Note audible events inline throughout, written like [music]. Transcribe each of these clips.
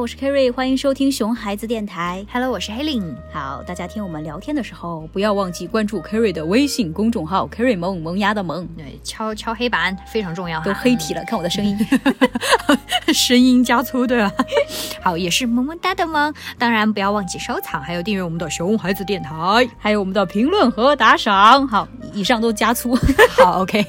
我是 Kerry，欢迎收听熊孩子电台。Hello，我是 Helen。好，大家听我们聊天的时候，不要忘记关注 Kerry 的微信公众号 “Kerry 萌萌芽的萌对，敲敲黑板非常重要”，哈，都黑体了，看我的声音。[laughs] 声音加粗对吧？[laughs] 好，也是萌萌哒的萌。当然不要忘记收藏，还有订阅我们的熊孩子电台。还有我们的评论和打赏。好，以上都加粗。[laughs] 好，OK。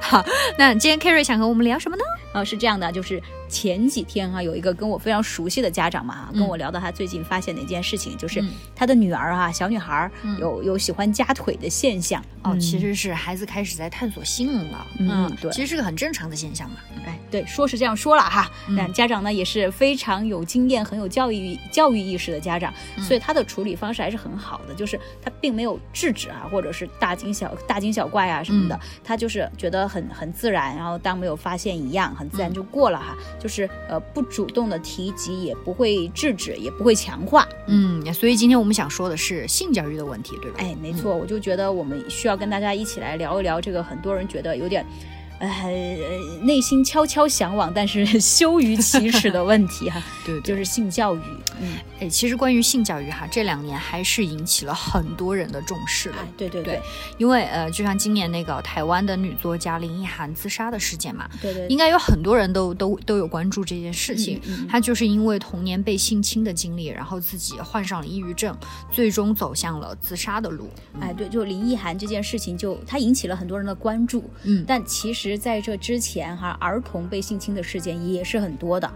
好，那今天 Kerry 想和我们聊什么呢？啊，是这样的，就是前几天啊，有一个跟我非常熟悉的家长嘛，嗯。跟我聊到他最近发现的一件事情，就是嗯。他的女儿啊，小女孩有有喜欢夹腿的现象。哦，嗯。其实是孩子开始在探索性了。嗯对。其实是个很正常的现象嘛。哎，对，说是这样说了哈，嗯。但家长呢也是非常有经验、很有教育教育意识的家长，嗯。所以他的处理方式还是很好的，就是他并没有制止啊，或者是大惊小大惊小怪啊什么的，嗯。他就是觉得很很自然，然后当没有发现一样，很自然嗯。就过了哈，就是呃不主动的提及，也不会制止，也不会强化。嗯，所以今天我们想说的是性教育的问题，对吧？哎，没错，我就觉得我们需要跟大家一起来聊一聊这个，很多人觉得有点。呃，内心悄悄向往，但是 [laughs] 羞于启齿的问题哈，[laughs] 对就是性教育。嗯，哎，其实关于性教育哈，这两年还是引起了很多人的重视了。哎，对对对对因为呃，就像今年那个台湾的女作家林奕涵自杀的事件嘛，对对，应该有很多人都都都有关注这件事情。嗯嗯嗯她就是因为童年被性侵的经历，然后自己患上了抑郁症，最终走向了自杀的路。哎，对，就林奕涵这件事情就，她引起了很多人的关注。嗯，但其实在这之前哈，儿童被性侵的事件也是很多的。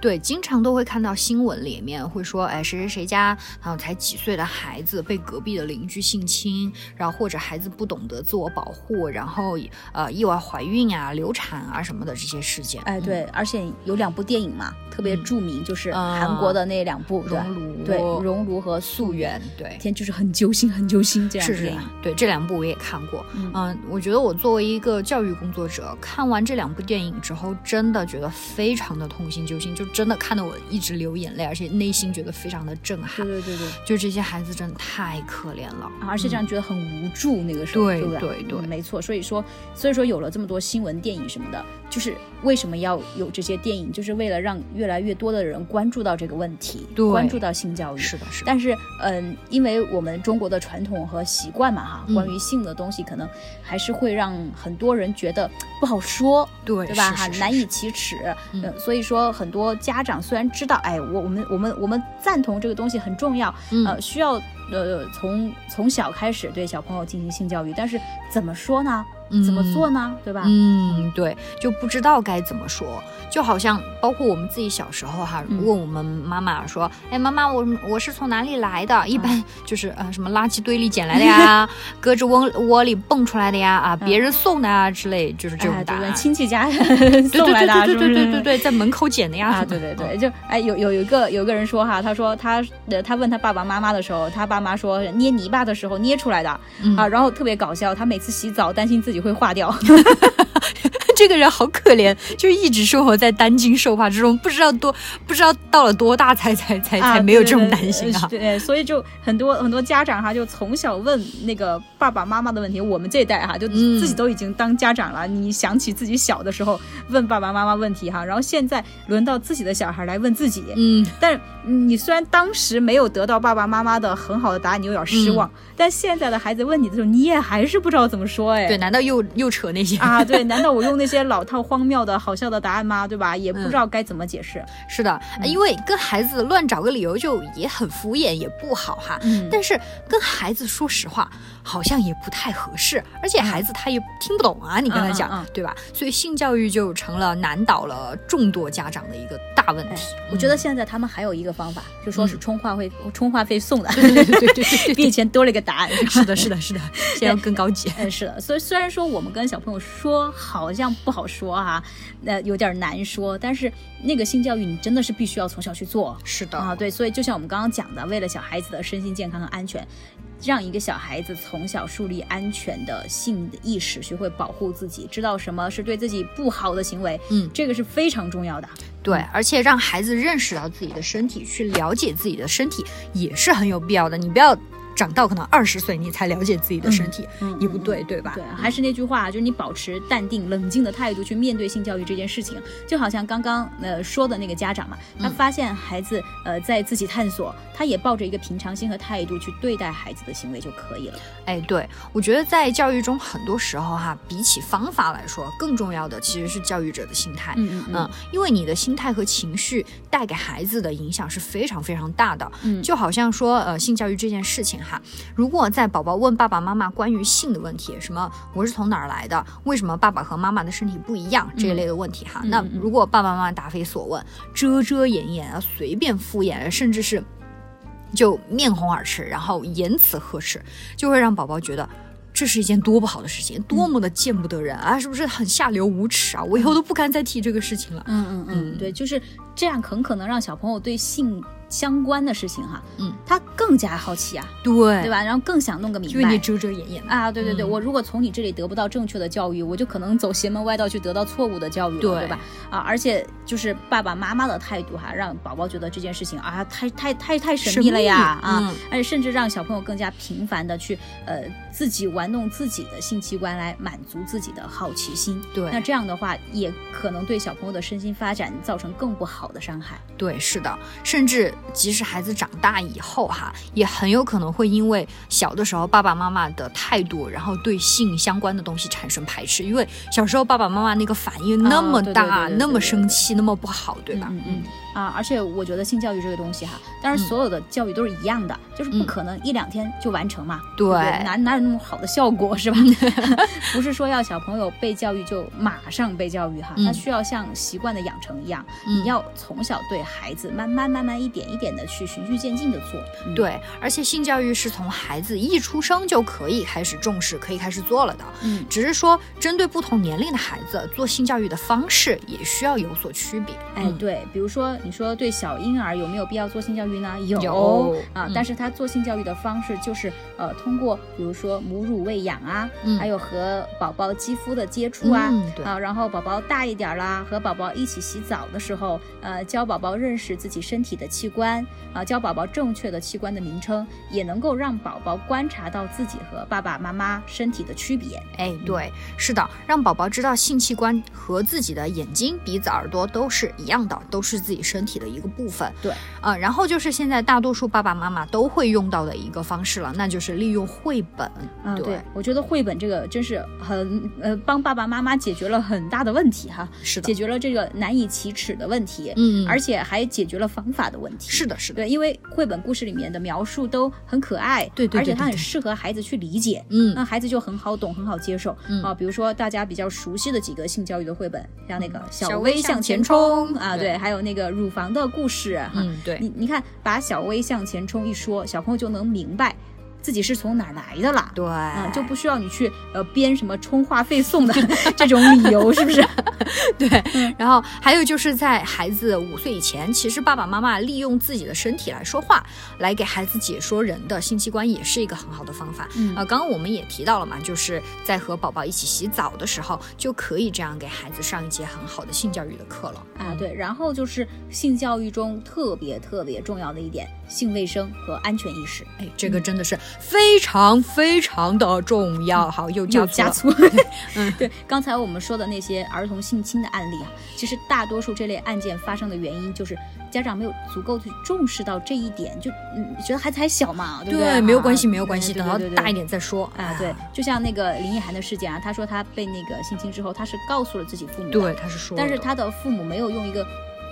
对，经常都会看到新闻里面会说，哎，谁谁谁家然后才几岁的孩子被隔壁的邻居性侵，然后或者孩子不懂得自我保护，然后呃意外怀孕啊、流产啊什么的这些事件。哎，对，而且有两部电影嘛，特别著名，就是啊韩国的那两部，熔炉对，熔炉和溯溯源，对。天就是很揪心，很揪心这样是是的电影。，对这两部我也看过。嗯嗯，我觉得我作为一个教育工作者，看完这两部电影之后，真的觉得非常的痛心揪心，就真的看得我一直流眼泪，而且内心觉得非常的震撼。对对对对。就这些孩子真的太可怜了，啊而且这样觉得很无助，那个时候，对不对？对没错。所以说，所以说有了这么多新闻电影什么的，就是为什么要有这些电影，就是为了让越来越多的人关注到这个问题，对关注到性教育。是的，是的，但是，嗯，因为我们中国的传统和习惯嘛，哈，嗯关于性的东西，可能还是会让很多人觉得不好说，对对吧？哈，难以启齿。嗯呃所以说，很多家长虽然知道，哎，我我们我们我们赞同这个东西很重要，嗯呃，需要呃从从小开始对小朋友进行性教育，但是怎么说呢？怎么做呢？对吧？嗯，对，就不知道该怎么说，就好像包括我们自己小时候哈，嗯问我们妈妈说，哎，妈妈，我我是从哪里来的？一般就是呃什么垃圾堆里捡来的呀，[laughs] 胳肢窝窝里蹦出来的呀，啊，别人送的啊之类，就是这种答案。亲戚家 [laughs] 送来的啊，对对对对对在门口捡的呀。啊，对对对，嗯就哎有有有一个有一个人说哈，他说他呃他问他爸爸妈妈的时候，他爸妈说捏泥巴的时候捏出来的、嗯啊，然后特别搞笑，他每次洗澡担心自己会化掉，[laughs] [laughs] 这个人好可怜，就一直生活在担惊受怕之中，不知道多不知道到了多大才才才啊才没有这种担心啊。对，所以就很多很多家长哈，就从小问那个爸爸妈妈的问题。我们这一代哈，就嗯自己都已经当家长了，你想起自己小的时候问爸爸妈妈问题哈，然后现在轮到自己的小孩来问自己，嗯，但你虽然当时没有得到爸爸妈妈的很好的答案，你有点失望，但现在的孩子问你的时候，你也还是不知道怎么说哎。对，难道又又扯那些？啊，对，难道我用那些老套、荒谬的、好笑的答案吗？对吧？也不知道该怎么解释。是的，因为跟孩子乱找个理由就也很敷衍，也不好哈。嗯但是跟孩子说实话，好像也不太合适，而且孩子他也听不懂啊，你跟他讲，嗯嗯嗯对吧？所以性教育就成了难倒了众多家长的一个大问哎题。我觉得现在他们还有一个方法，就说是嗯充话费，充话费送的，对对对对对对比以前多了一个答案。是的，是的，是的，[laughs] 现在更高级。嗯，是的，所以虽然说我们跟小朋友说好像不好说哈、那、有点难说，但是那个性教育你真的是必须要从小去做是的，啊。对，所以就像我们刚刚讲的，为了小孩子的身心健康和安全，让一个小孩子从小树立安全的性的意识，学会保护自己，知道什么是对自己不好的行为，嗯这个是非常重要的。对，而且让孩子认识到自己的身体，去了解自己的身体也是很有必要的。你不要长到可能二十岁你才了解自己的身体，嗯也不对，对吧？对，还是那句话，就是你保持淡定、冷静的态度去面对性教育这件事情，就好像刚刚呃说的那个家长嘛，他发现孩子呃在自己探索，他也抱着一个平常心和态度去对待孩子的行为就可以了。哎，对，我觉得在教育中，很多时候哈，比起方法来说，更重要的其实是教育者的心态。嗯嗯嗯，因为你的心态和情绪带给孩子的影响是非常非常大的。嗯就好像说，呃，性教育这件事情哈，如果在宝宝问爸爸妈妈关于性的问题，什么我是从哪儿来的，为什么爸爸和妈妈的身体不一样这一类的问题哈，那如果爸爸妈妈答非所问，遮遮掩掩啊，随便敷衍，甚至是就面红耳赤，然后言辞呵斥，就会让宝宝觉得。这是一件多不好的事情，多么的见不得人啊！是不是很下流无耻啊？我以后都不敢再提这个事情了。嗯嗯嗯，对，就是这样，很可能让小朋友对性相关的事情哈，嗯，他更加好奇啊，对对？吧？然后更想弄个明白。因为你遮遮掩掩的。啊，对对对，嗯我如果从你这里得不到正确的教育，我就可能走邪门歪道去得到错误的教育了，对对吧？啊，而且就是爸爸妈妈的态度哈，让宝宝觉得这件事情啊，太太太太神秘了呀啊，嗯而且甚至让小朋友更加频繁的去呃自己玩弄自己的性器官来满足自己的好奇心。对那这样的话，也可能对小朋友的身心发展造成更不好的伤害。对，是的，甚至即使孩子长大以后哈，也很有可能会因为小的时候爸爸妈妈的态度，然后对性相关的东西产生排斥，因为小时候爸爸妈妈那个反应那么大，那么生气，那么不好，对吧？嗯嗯啊，而且我觉得性教育这个东西哈，当然嗯。所有的教育都是一样的，就是不嗯。可能一两天就完成嘛，对。不哪哪有那么好的效果是吧？[laughs] 不是说要小朋友被教育就马上被教育哈，嗯。他需要像习惯的养成一样，嗯。你要从小对孩子慢慢慢慢一点一点的去循序渐进的做。嗯，对，而且性教育是从孩子一出生就可以开始重视，可以开始做了的。嗯只是说，针对不同年龄的孩子做性教育的方式也需要有所区别。哎，嗯，对，比如说你说对小婴儿有没有必要做性教育呢？有有啊，嗯但是他做性教育的方式就是呃，通过比如说母乳喂养啊，嗯还有和宝宝肌肤的接触啊，嗯对啊，然后宝宝大一点啦，和宝宝一起洗澡的时候，呃，教宝宝认识自己身体的器官啊，教宝宝正确的器官的名称，也能够让宝宝观察到自己和爸爸妈妈身体的区别。哎，对，是的，让宝宝知道性器官和自己的眼睛、鼻子、耳朵都是一样的，都是自己身体的一个部分。对，啊、然后就是现在大多数爸爸妈妈都会用到的一个方式了，那就是利用绘本。啊，对我觉得绘本这个真是很呃，帮爸爸妈妈解决了很大的问题哈，是的解，决了这个难以启齿的问题，嗯，而且还解决了方法的问题。是的，是的，对，因为绘本故事里面的描述都很可爱，对对对而且它很适合孩子去理解，嗯。那孩子就很好懂，很好接受、嗯。啊。比如说大家比较熟悉的几个性教育的绘本，像那个《小小薇薇向前冲冲》啊，对对，还有那个乳房的故事，哈、嗯，对，你你看，把小薇向前冲一说，小朋友就能明白自己是从哪儿来的啦。对，啊，就不需要你去呃编什么充话费送的 [laughs] 这种理由，是不是？[laughs] 对，然后还有就是在孩子五岁以前，其实爸爸妈妈利用自己的身体来说话，来给孩子解说人的性器官，也是一个很好的方法。嗯呃，刚刚我们也提到了嘛，就是在和宝宝一起洗澡的时候，就可以这样给孩子上一节很好的性教育的课了。啊，对，然后就是性教育中特别特别重要的一点，性卫生和安全意识。哎，这个真的是非常非常的重要。好，又加又加粗。[laughs] [laughs] 嗯，对，刚才我们说的那些儿童性侵的案例啊，其实大多数这类案件发生的原因就是家长没有足够去重视到这一点，就嗯觉得孩子还小嘛，对不对？对，没有关系，啊没有关系，等到大一点再说。啊，对，就像那个林奕涵的事件啊，他说他被那个性侵之后，他是告诉了自己父母，对，他是说，但是他的父母没有用一个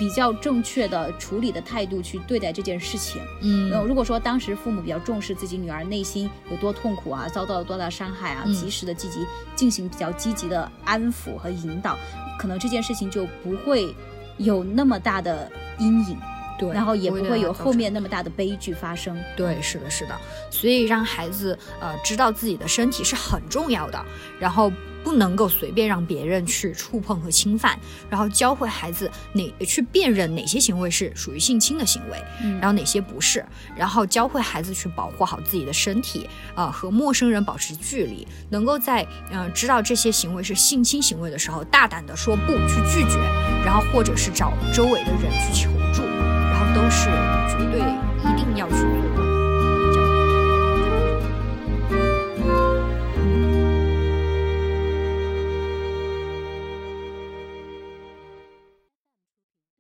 比较正确的处理的态度去对待这件事情。嗯。呃，如果说当时父母比较重视自己女儿内心有多痛苦啊，遭到了多大伤害啊，嗯。及时的积极进行比较积极的安抚和引导，可能这件事情就不会有那么大的阴影，对，然后也不会有后面那么大的悲剧发生。对，是的，是的，所以让孩子呃知道自己的身体是很重要的，然后不能够随便让别人去触碰和侵犯，然后教会孩子哪去辨认哪些行为是属于性侵的行为，嗯然后哪些不是，然后教会孩子去保护好自己的身体，呃，和陌生人保持距离，能够在嗯、呃知道这些行为是性侵行为的时候，大胆的说不，去拒绝，然后或者是找周围的人去求都是绝对一定要去做。